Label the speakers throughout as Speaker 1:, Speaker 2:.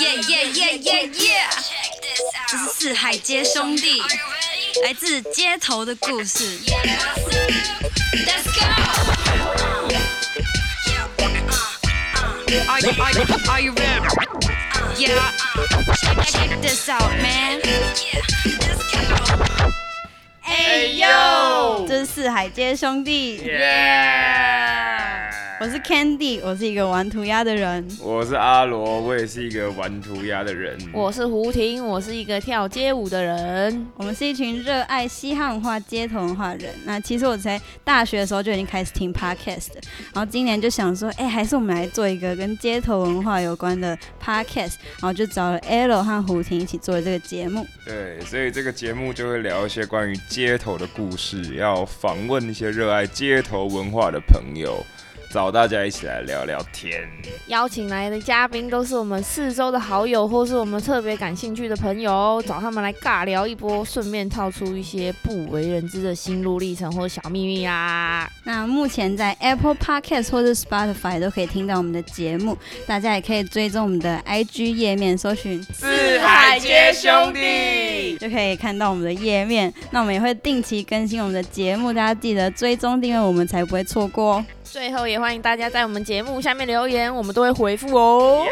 Speaker 1: 耶耶耶耶耶！这是四海皆兄弟，来自街头的故事。Let's go! Are you, are you, are you ready? Yeah. Check this out, man. Let's go.
Speaker 2: 哎呦
Speaker 3: 这是四海街兄弟。
Speaker 2: 耶！
Speaker 3: 我是 Candy，我是一个玩涂鸦的人。
Speaker 2: 我是阿罗，我也是一个玩涂鸦的人。
Speaker 4: 我是胡婷，我是一个跳街舞的人。
Speaker 3: 我们是一群热爱西汉文化、街头文化的人。那其实我在大学的时候就已经开始听 podcast 的，然后今年就想说，哎、还是我们来做一个跟街头文化有关的 podcast，然后就找了 L 和胡婷一起做这个节目。
Speaker 2: 对，所以这个节目就会聊一些关于街头的故事，要访问一些热爱街头文化的朋友，找大家一起来聊聊天。
Speaker 4: 邀请来的嘉宾都是我们四周的好友，或是我们特别感兴趣的朋友，找他们来尬聊一波，顺便套出一些不为人知的心路历程或小秘密啦。
Speaker 3: 那目前在 Apple Podcast 或是 Spotify 都可以听到我们的节目，大家也可以追踪我们的 IG 页面，搜寻
Speaker 2: 四海街兄弟，
Speaker 3: 就可以看到我们的页面。那我们也会定期更新我们的节目，大家记得追踪订阅我们，才不会错过哦。
Speaker 4: 最后也欢迎大家在我们节目下面留言，我们都会回复哦。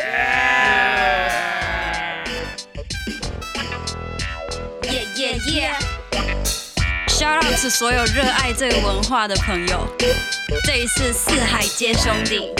Speaker 1: 耶耶耶！Shout out to 所有热爱这个文化的朋友，这一次四海皆兄弟。